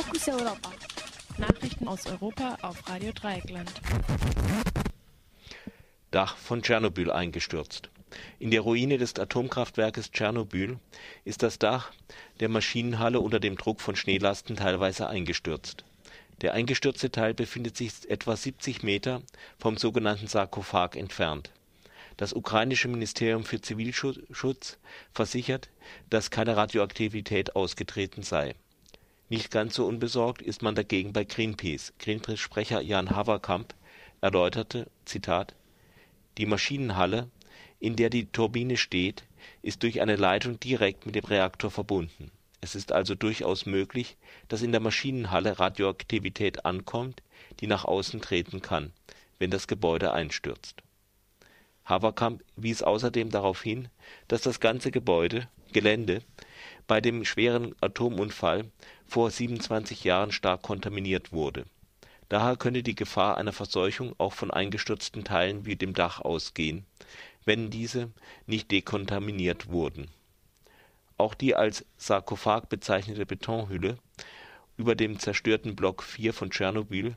Fokus Europa. Nachrichten aus Europa auf Radio Dreieckland. Dach von Tschernobyl eingestürzt. In der Ruine des Atomkraftwerkes Tschernobyl ist das Dach der Maschinenhalle unter dem Druck von Schneelasten teilweise eingestürzt. Der eingestürzte Teil befindet sich etwa 70 Meter vom sogenannten Sarkophag entfernt. Das ukrainische Ministerium für Zivilschutz versichert, dass keine Radioaktivität ausgetreten sei. Nicht ganz so unbesorgt ist man dagegen bei Greenpeace. Greenpeace-Sprecher Jan Haverkamp erläuterte: Zitat, Die Maschinenhalle, in der die Turbine steht, ist durch eine Leitung direkt mit dem Reaktor verbunden es ist also durchaus möglich, dass in der Maschinenhalle Radioaktivität ankommt, die nach außen treten kann, wenn das Gebäude einstürzt. Haverkamp wies außerdem darauf hin, dass das ganze Gebäude Gelände bei dem schweren Atomunfall vor 27 Jahren stark kontaminiert wurde. Daher könne die Gefahr einer Verseuchung auch von eingestürzten Teilen wie dem Dach ausgehen, wenn diese nicht dekontaminiert wurden auch die als Sarkophag bezeichnete Betonhülle über dem zerstörten Block 4 von Tschernobyl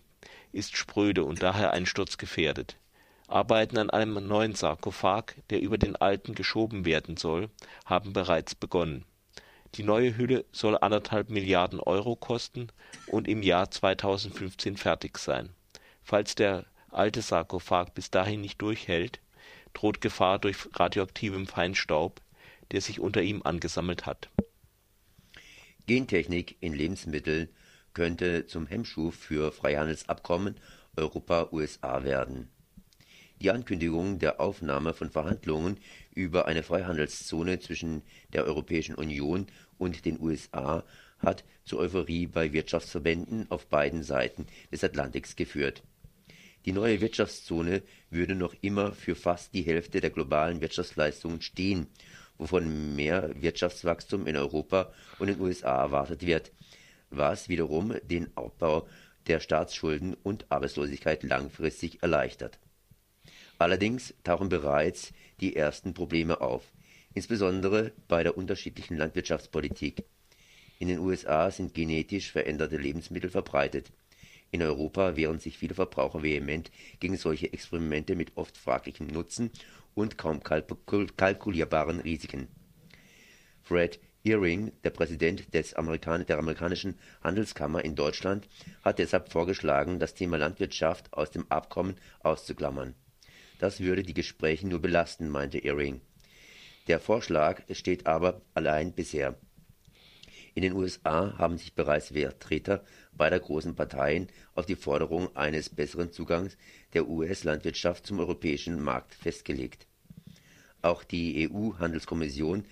ist spröde und daher einsturzgefährdet. Arbeiten an einem neuen Sarkophag, der über den alten geschoben werden soll, haben bereits begonnen. Die neue Hülle soll anderthalb Milliarden Euro kosten und im Jahr 2015 fertig sein. Falls der alte Sarkophag bis dahin nicht durchhält, droht Gefahr durch radioaktivem Feinstaub der sich unter ihm angesammelt hat. Gentechnik in Lebensmitteln könnte zum Hemmschuh für Freihandelsabkommen Europa-USA werden. Die Ankündigung der Aufnahme von Verhandlungen über eine Freihandelszone zwischen der Europäischen Union und den USA hat zu Euphorie bei Wirtschaftsverbänden auf beiden Seiten des Atlantiks geführt. Die neue Wirtschaftszone würde noch immer für fast die Hälfte der globalen Wirtschaftsleistungen stehen wovon mehr Wirtschaftswachstum in Europa und den USA erwartet wird, was wiederum den Abbau der Staatsschulden und Arbeitslosigkeit langfristig erleichtert. Allerdings tauchen bereits die ersten Probleme auf, insbesondere bei der unterschiedlichen Landwirtschaftspolitik. In den USA sind genetisch veränderte Lebensmittel verbreitet. In Europa wehren sich viele Verbraucher vehement gegen solche Experimente mit oft fraglichem Nutzen und kaum kalkulierbaren Risiken. Fred Earing, der Präsident des Amerikan der amerikanischen Handelskammer in Deutschland, hat deshalb vorgeschlagen, das Thema Landwirtschaft aus dem Abkommen auszuklammern. Das würde die Gespräche nur belasten, meinte Earing. Der Vorschlag steht aber allein bisher. In den USA haben sich bereits Vertreter beider großen Parteien auf die Forderung eines besseren Zugangs der US-Landwirtschaft zum europäischen Markt festgelegt. Auch die EU-Handelskommission,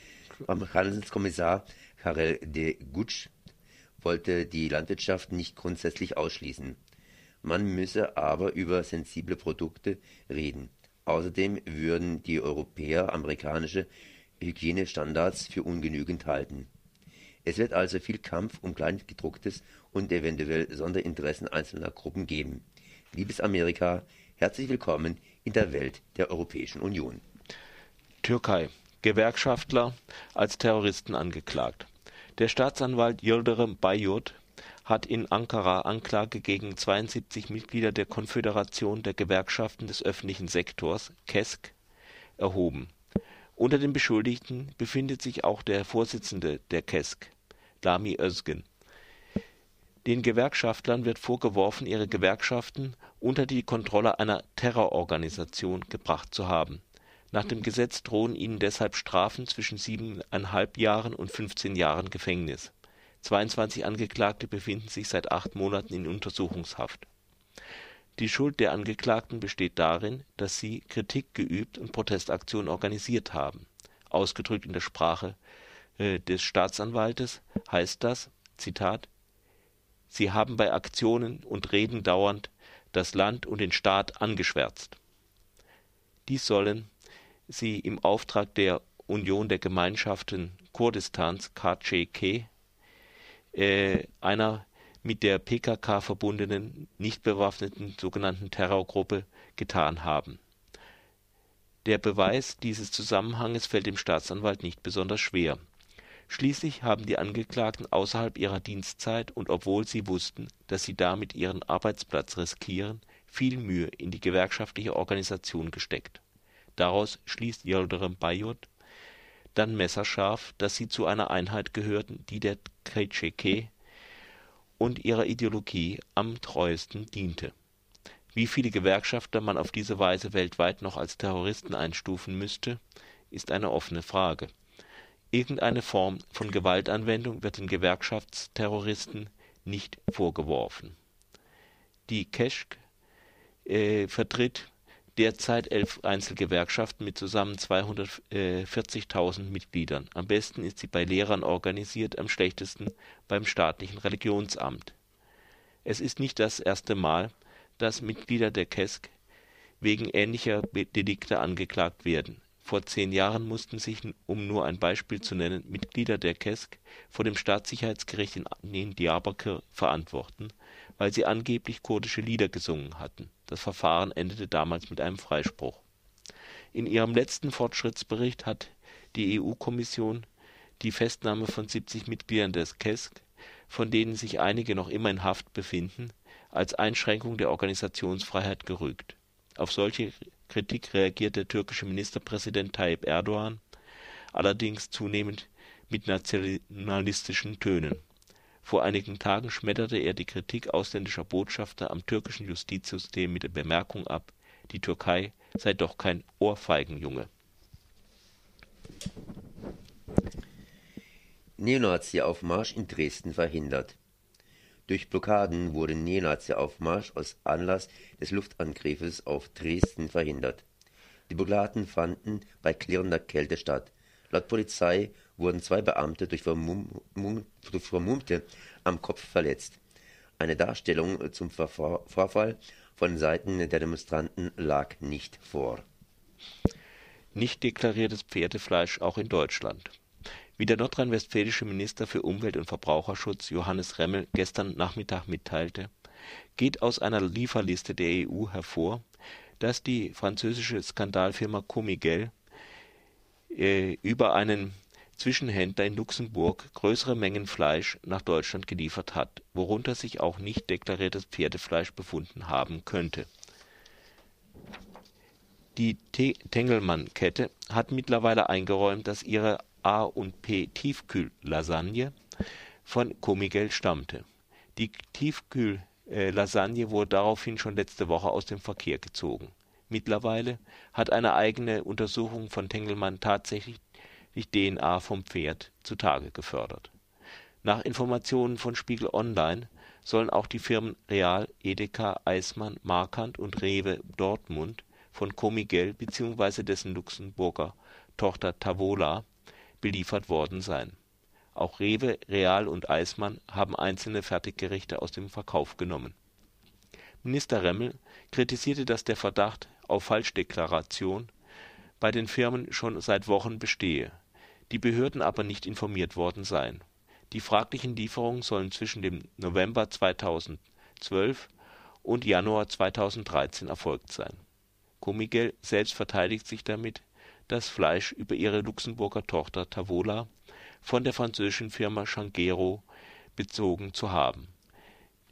Handelskommissar Karel de Gucht wollte die Landwirtschaft nicht grundsätzlich ausschließen. Man müsse aber über sensible Produkte reden. Außerdem würden die Europäer amerikanische Hygienestandards für ungenügend halten. Es wird also viel Kampf um Kleingedrucktes und eventuell Sonderinteressen einzelner Gruppen geben. Liebes Amerika, herzlich willkommen in der Welt der Europäischen Union. Türkei: Gewerkschaftler als Terroristen angeklagt. Der Staatsanwalt Yildirim Bayurt hat in Ankara Anklage gegen 72 Mitglieder der Konföderation der Gewerkschaften des öffentlichen Sektors (KESK) erhoben. Unter den Beschuldigten befindet sich auch der Vorsitzende der KESK, Lami Özgen den Gewerkschaftlern wird vorgeworfen, ihre Gewerkschaften unter die Kontrolle einer Terrororganisation gebracht zu haben. Nach dem Gesetz drohen ihnen deshalb Strafen zwischen siebeneinhalb Jahren und 15 Jahren Gefängnis. 22 Angeklagte befinden sich seit acht Monaten in Untersuchungshaft. Die Schuld der Angeklagten besteht darin, dass sie Kritik geübt und Protestaktionen organisiert haben. Ausgedrückt in der Sprache äh, des Staatsanwaltes heißt das, Zitat, Sie haben bei Aktionen und Reden dauernd das Land und den Staat angeschwärzt. Dies sollen sie im Auftrag der Union der Gemeinschaften Kurdistans KCK, äh, einer mit der PKK verbundenen, nicht bewaffneten sogenannten Terrorgruppe, getan haben. Der Beweis dieses Zusammenhanges fällt dem Staatsanwalt nicht besonders schwer Schließlich haben die Angeklagten außerhalb ihrer Dienstzeit und obwohl sie wussten, dass sie damit ihren Arbeitsplatz riskieren, viel Mühe in die gewerkschaftliche Organisation gesteckt. Daraus schließt Yildirim Bayut dann messerscharf, dass sie zu einer Einheit gehörten, die der KCK und ihrer Ideologie am treuesten diente. Wie viele Gewerkschafter man auf diese Weise weltweit noch als Terroristen einstufen müsste, ist eine offene Frage. Irgendeine Form von Gewaltanwendung wird den Gewerkschaftsterroristen nicht vorgeworfen. Die Keschk äh, vertritt derzeit elf Einzelgewerkschaften mit zusammen 240.000 Mitgliedern. Am besten ist sie bei Lehrern organisiert, am schlechtesten beim staatlichen Religionsamt. Es ist nicht das erste Mal, dass Mitglieder der KESK wegen ähnlicher Delikte angeklagt werden. Vor zehn Jahren mussten sich, um nur ein Beispiel zu nennen, Mitglieder der KESK vor dem Staatssicherheitsgericht in Diyarbakir verantworten, weil sie angeblich kurdische Lieder gesungen hatten. Das Verfahren endete damals mit einem Freispruch. In ihrem letzten Fortschrittsbericht hat die EU-Kommission die Festnahme von 70 Mitgliedern des KESK, von denen sich einige noch immer in Haft befinden, als Einschränkung der Organisationsfreiheit gerügt. Auf solche Kritik reagiert der türkische Ministerpräsident Tayyip Erdogan allerdings zunehmend mit nationalistischen Tönen vor einigen Tagen schmetterte er die Kritik ausländischer Botschafter am türkischen Justizsystem mit der Bemerkung ab, die Türkei sei doch kein Ohrfeigenjunge. Neonazi-Aufmarsch in Dresden verhindert. Durch Blockaden wurde Neonazi-Aufmarsch aus Anlass des Luftangriffes auf Dresden verhindert. Die Blockaden fanden bei klirrender Kälte statt. Laut Polizei wurden zwei Beamte durch Vermummte am Kopf verletzt. Eine Darstellung zum Vorfall von Seiten der Demonstranten lag nicht vor. Nicht deklariertes Pferdefleisch auch in Deutschland. Wie der nordrhein-westfälische Minister für Umwelt und Verbraucherschutz Johannes Remmel gestern Nachmittag mitteilte, geht aus einer Lieferliste der EU hervor, dass die französische Skandalfirma Comigel äh, über einen Zwischenhändler in Luxemburg größere Mengen Fleisch nach Deutschland geliefert hat, worunter sich auch nicht deklariertes Pferdefleisch befunden haben könnte. Die Tengelmann-Kette hat mittlerweile eingeräumt, dass ihre A und P Tiefkühllasagne von Comigel stammte. Die Tiefkühllasagne wurde daraufhin schon letzte Woche aus dem Verkehr gezogen. Mittlerweile hat eine eigene Untersuchung von Tengelmann tatsächlich die DNA vom Pferd zutage gefördert. Nach Informationen von Spiegel Online sollen auch die Firmen Real, Edeka, Eismann, Markant und Rewe Dortmund von Comigel bzw. dessen Luxemburger Tochter Tavola beliefert worden sein. Auch Rewe, Real und Eismann haben einzelne Fertiggerichte aus dem Verkauf genommen. Minister Remmel kritisierte, dass der Verdacht auf Falschdeklaration bei den Firmen schon seit Wochen bestehe die Behörden aber nicht informiert worden seien. Die fraglichen Lieferungen sollen zwischen dem November 2012 und Januar 2013 erfolgt sein. Comigel selbst verteidigt sich damit, das Fleisch über ihre Luxemburger Tochter Tavola von der französischen Firma Changuero bezogen zu haben.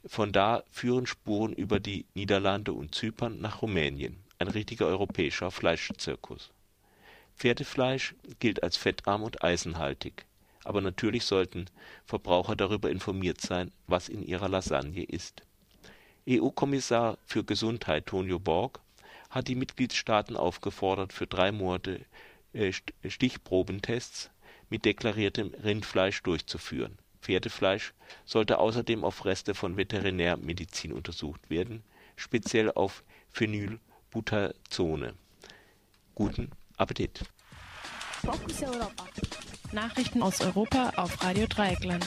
Von da führen Spuren über die Niederlande und Zypern nach Rumänien, ein richtiger europäischer Fleischzirkus Pferdefleisch gilt als fettarm und eisenhaltig, aber natürlich sollten Verbraucher darüber informiert sein, was in ihrer Lasagne ist. EU-Kommissar für Gesundheit Tonio Borg hat die Mitgliedstaaten aufgefordert, für drei Monate äh, Stichprobentests mit deklariertem Rindfleisch durchzuführen. Pferdefleisch sollte außerdem auf Reste von Veterinärmedizin untersucht werden, speziell auf Phenylbutazone. Guten Appetit. Fokus Europa. Nachrichten aus Europa auf Radio Dreieckland.